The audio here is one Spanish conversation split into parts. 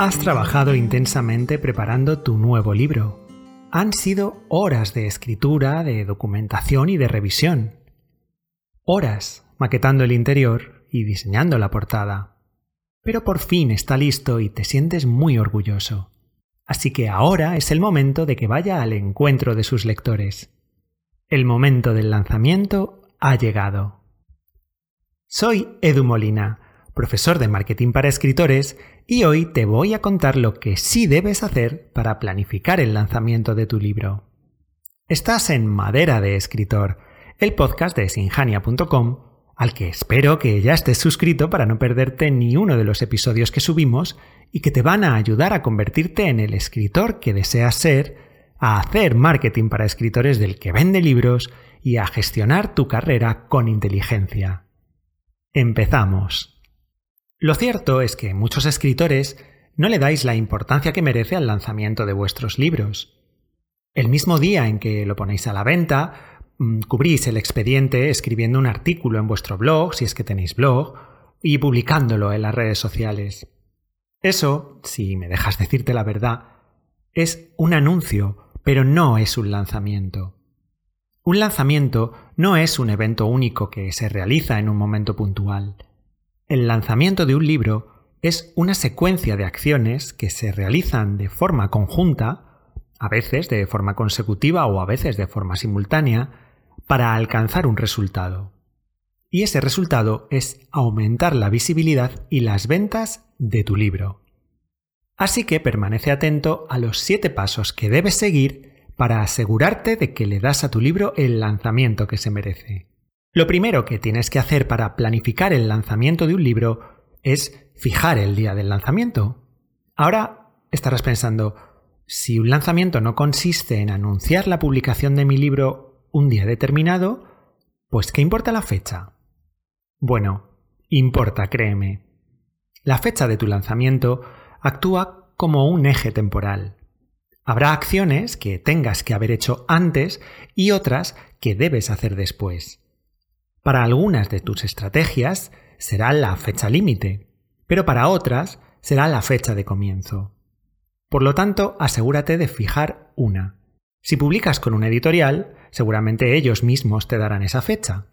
Has trabajado intensamente preparando tu nuevo libro. Han sido horas de escritura, de documentación y de revisión. Horas maquetando el interior y diseñando la portada. Pero por fin está listo y te sientes muy orgulloso. Así que ahora es el momento de que vaya al encuentro de sus lectores. El momento del lanzamiento ha llegado. Soy Edu Molina profesor de marketing para escritores, y hoy te voy a contar lo que sí debes hacer para planificar el lanzamiento de tu libro. Estás en Madera de Escritor, el podcast de sinjania.com, al que espero que ya estés suscrito para no perderte ni uno de los episodios que subimos y que te van a ayudar a convertirte en el escritor que deseas ser, a hacer marketing para escritores del que vende libros y a gestionar tu carrera con inteligencia. Empezamos. Lo cierto es que muchos escritores no le dais la importancia que merece al lanzamiento de vuestros libros. El mismo día en que lo ponéis a la venta, mm, cubrís el expediente escribiendo un artículo en vuestro blog, si es que tenéis blog, y publicándolo en las redes sociales. Eso, si me dejas decirte la verdad, es un anuncio, pero no es un lanzamiento. Un lanzamiento no es un evento único que se realiza en un momento puntual. El lanzamiento de un libro es una secuencia de acciones que se realizan de forma conjunta, a veces de forma consecutiva o a veces de forma simultánea, para alcanzar un resultado. Y ese resultado es aumentar la visibilidad y las ventas de tu libro. Así que permanece atento a los siete pasos que debes seguir para asegurarte de que le das a tu libro el lanzamiento que se merece. Lo primero que tienes que hacer para planificar el lanzamiento de un libro es fijar el día del lanzamiento. Ahora estarás pensando, si un lanzamiento no consiste en anunciar la publicación de mi libro un día determinado, pues ¿qué importa la fecha? Bueno, importa, créeme. La fecha de tu lanzamiento actúa como un eje temporal. Habrá acciones que tengas que haber hecho antes y otras que debes hacer después. Para algunas de tus estrategias será la fecha límite, pero para otras será la fecha de comienzo. Por lo tanto, asegúrate de fijar una. Si publicas con un editorial, seguramente ellos mismos te darán esa fecha.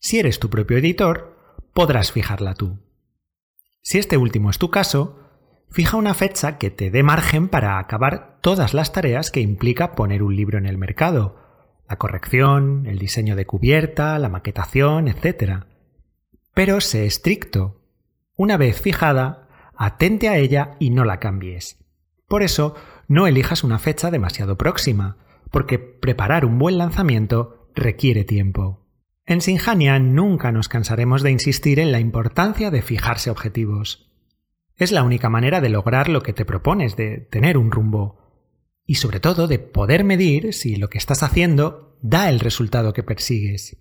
Si eres tu propio editor, podrás fijarla tú. Si este último es tu caso, fija una fecha que te dé margen para acabar todas las tareas que implica poner un libro en el mercado, la corrección, el diseño de cubierta, la maquetación, etc. Pero sé estricto. Una vez fijada, atente a ella y no la cambies. Por eso, no elijas una fecha demasiado próxima, porque preparar un buen lanzamiento requiere tiempo. En Sinjania nunca nos cansaremos de insistir en la importancia de fijarse objetivos. Es la única manera de lograr lo que te propones, de tener un rumbo, y sobre todo de poder medir si lo que estás haciendo da el resultado que persigues.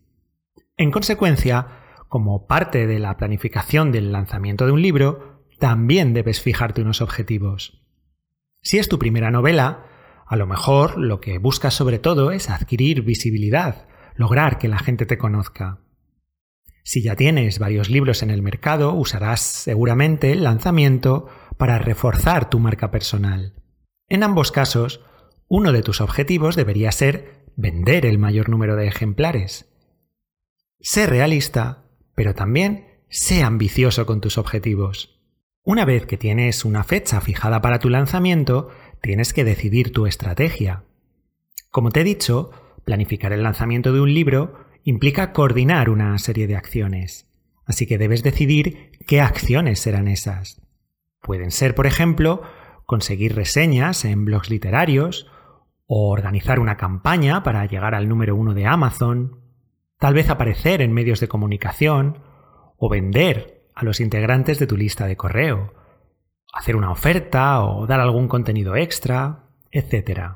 En consecuencia, como parte de la planificación del lanzamiento de un libro, también debes fijarte unos objetivos. Si es tu primera novela, a lo mejor lo que buscas sobre todo es adquirir visibilidad, lograr que la gente te conozca. Si ya tienes varios libros en el mercado, usarás seguramente el lanzamiento para reforzar tu marca personal. En ambos casos, uno de tus objetivos debería ser vender el mayor número de ejemplares. Sé realista, pero también sé ambicioso con tus objetivos. Una vez que tienes una fecha fijada para tu lanzamiento, tienes que decidir tu estrategia. Como te he dicho, planificar el lanzamiento de un libro implica coordinar una serie de acciones. Así que debes decidir qué acciones serán esas. Pueden ser, por ejemplo, conseguir reseñas en blogs literarios, o organizar una campaña para llegar al número uno de Amazon, tal vez aparecer en medios de comunicación, o vender a los integrantes de tu lista de correo, hacer una oferta o dar algún contenido extra, etc.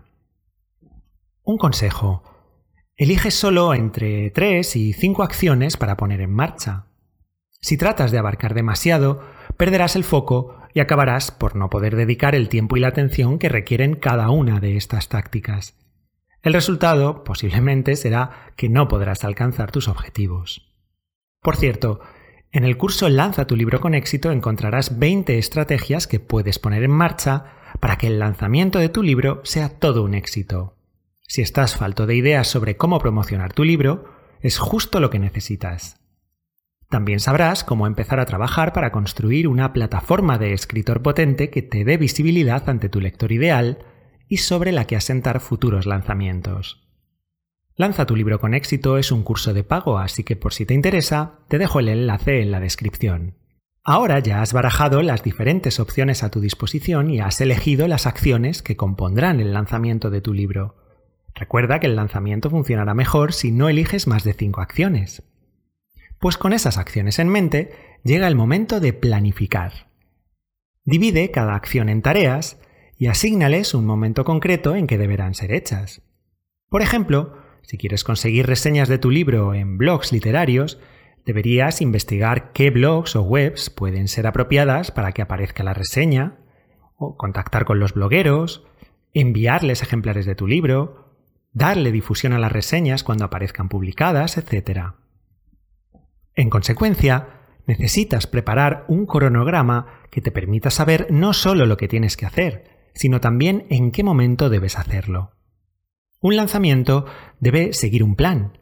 Un consejo. Elige solo entre tres y cinco acciones para poner en marcha. Si tratas de abarcar demasiado, perderás el foco y acabarás por no poder dedicar el tiempo y la atención que requieren cada una de estas tácticas. El resultado, posiblemente, será que no podrás alcanzar tus objetivos. Por cierto, En el curso Lanza tu libro con éxito encontrarás 20 estrategias que puedes poner en marcha para que el lanzamiento de tu libro sea todo un éxito. Si estás falto de ideas sobre cómo promocionar tu libro, es justo lo que necesitas. También sabrás cómo empezar a trabajar para construir una plataforma de escritor potente que te dé visibilidad ante tu lector ideal y sobre la que asentar futuros lanzamientos. Lanza tu libro con éxito es un curso de pago, así que por si te interesa, te dejo el enlace en la descripción. Ahora ya has barajado las diferentes opciones a tu disposición y has elegido las acciones que compondrán el lanzamiento de tu libro. Recuerda que el lanzamiento funcionará mejor si no eliges más de 5 acciones. Pues con esas acciones en mente, llega el momento de planificar. Divide cada acción en tareas y asígnales un momento concreto en que deberán ser hechas. Por ejemplo, si quieres conseguir reseñas de tu libro en blogs literarios, deberías investigar qué blogs o webs pueden ser apropiadas para que aparezca la reseña, o contactar con los blogueros, enviarles ejemplares de tu libro, darle difusión a las reseñas cuando aparezcan publicadas, etc. En consecuencia, necesitas preparar un cronograma que te permita saber no solo lo que tienes que hacer, sino también en qué momento debes hacerlo. Un lanzamiento debe seguir un plan.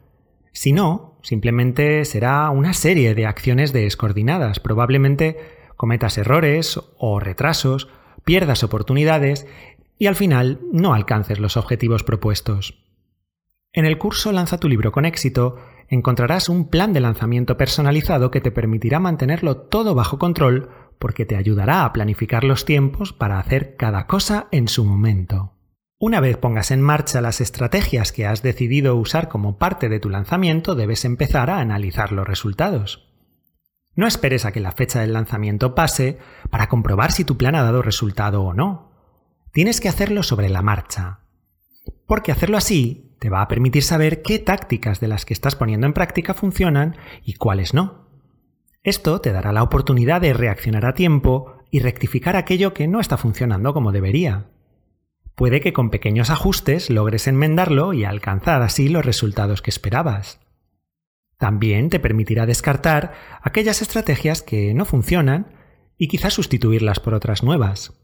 Si no, simplemente será una serie de acciones descoordinadas. Probablemente cometas errores o retrasos, pierdas oportunidades y al final no alcances los objetivos propuestos. En el curso Lanza tu libro con éxito encontrarás un plan de lanzamiento personalizado que te permitirá mantenerlo todo bajo control porque te ayudará a planificar los tiempos para hacer cada cosa en su momento. Una vez pongas en marcha las estrategias que has decidido usar como parte de tu lanzamiento, debes empezar a analizar los resultados. No esperes a que la fecha del lanzamiento pase para comprobar si tu plan ha dado resultado o no. Tienes que hacerlo sobre la marcha. Porque hacerlo así te va a permitir saber qué tácticas de las que estás poniendo en práctica funcionan y cuáles no. Esto te dará la oportunidad de reaccionar a tiempo y rectificar aquello que no está funcionando como debería puede que con pequeños ajustes logres enmendarlo y alcanzar así los resultados que esperabas. También te permitirá descartar aquellas estrategias que no funcionan y quizás sustituirlas por otras nuevas.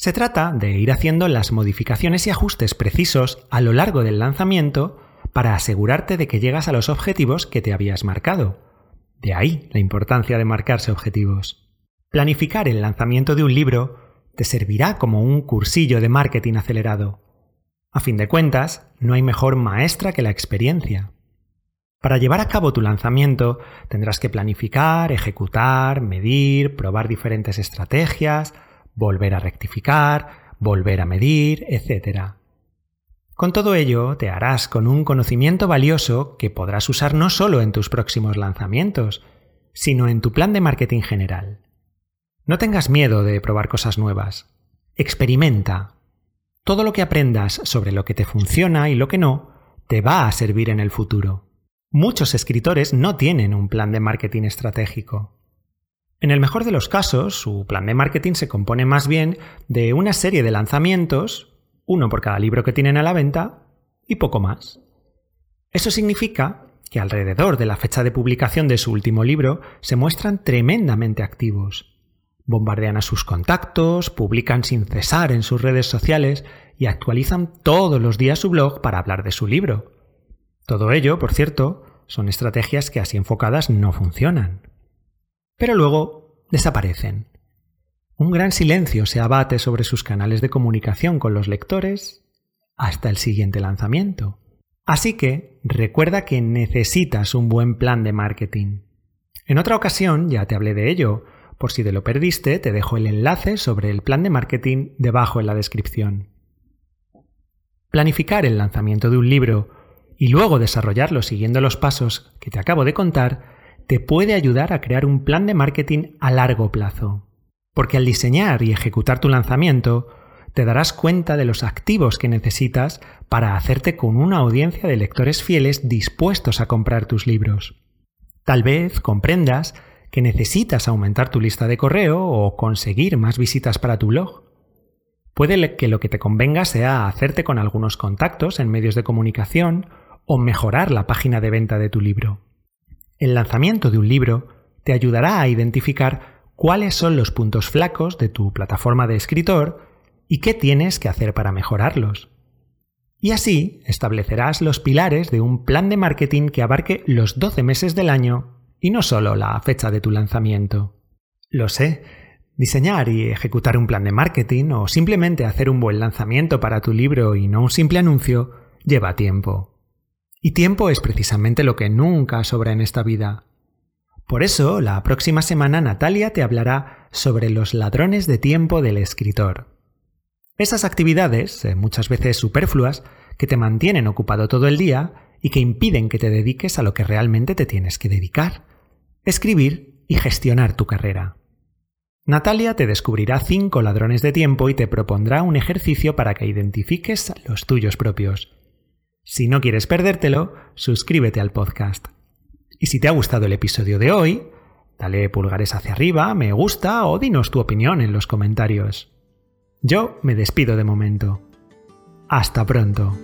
Se trata de ir haciendo las modificaciones y ajustes precisos a lo largo del lanzamiento para asegurarte de que llegas a los objetivos que te habías marcado. De ahí la importancia de marcarse objetivos. Planificar el lanzamiento de un libro te servirá como un cursillo de marketing acelerado. A fin de cuentas, no hay mejor maestra que la experiencia. Para llevar a cabo tu lanzamiento tendrás que planificar, ejecutar, medir, probar diferentes estrategias, volver a rectificar, volver a medir, etc. Con todo ello, te harás con un conocimiento valioso que podrás usar no solo en tus próximos lanzamientos, sino en tu plan de marketing general. No tengas miedo de probar cosas nuevas. Experimenta. Todo lo que aprendas sobre lo que te funciona y lo que no, te va a servir en el futuro. Muchos escritores no tienen un plan de marketing estratégico. En el mejor de los casos, su plan de marketing se compone más bien de una serie de lanzamientos, uno por cada libro que tienen a la venta, y poco más. Eso significa que alrededor de la fecha de publicación de su último libro se muestran tremendamente activos bombardean a sus contactos, publican sin cesar en sus redes sociales y actualizan todos los días su blog para hablar de su libro. Todo ello, por cierto, son estrategias que así enfocadas no funcionan. Pero luego desaparecen. Un gran silencio se abate sobre sus canales de comunicación con los lectores hasta el siguiente lanzamiento. Así que recuerda que necesitas un buen plan de marketing. En otra ocasión ya te hablé de ello, por si te lo perdiste, te dejo el enlace sobre el plan de marketing debajo en la descripción. Planificar el lanzamiento de un libro y luego desarrollarlo siguiendo los pasos que te acabo de contar te puede ayudar a crear un plan de marketing a largo plazo. Porque al diseñar y ejecutar tu lanzamiento, te darás cuenta de los activos que necesitas para hacerte con una audiencia de lectores fieles dispuestos a comprar tus libros. Tal vez comprendas que necesitas aumentar tu lista de correo o conseguir más visitas para tu blog. Puede que lo que te convenga sea hacerte con algunos contactos en medios de comunicación o mejorar la página de venta de tu libro. El lanzamiento de un libro te ayudará a identificar cuáles son los puntos flacos de tu plataforma de escritor y qué tienes que hacer para mejorarlos. Y así establecerás los pilares de un plan de marketing que abarque los 12 meses del año y no solo la fecha de tu lanzamiento. Lo sé, diseñar y ejecutar un plan de marketing o simplemente hacer un buen lanzamiento para tu libro y no un simple anuncio lleva tiempo. Y tiempo es precisamente lo que nunca sobra en esta vida. Por eso, la próxima semana Natalia te hablará sobre los ladrones de tiempo del escritor. Esas actividades, eh, muchas veces superfluas, que te mantienen ocupado todo el día y que impiden que te dediques a lo que realmente te tienes que dedicar, escribir y gestionar tu carrera. Natalia te descubrirá cinco ladrones de tiempo y te propondrá un ejercicio para que identifiques los tuyos propios. Si no quieres perdértelo, suscríbete al podcast. Y si te ha gustado el episodio de hoy, dale pulgares hacia arriba, me gusta o dinos tu opinión en los comentarios. Yo me despido de momento. Hasta pronto.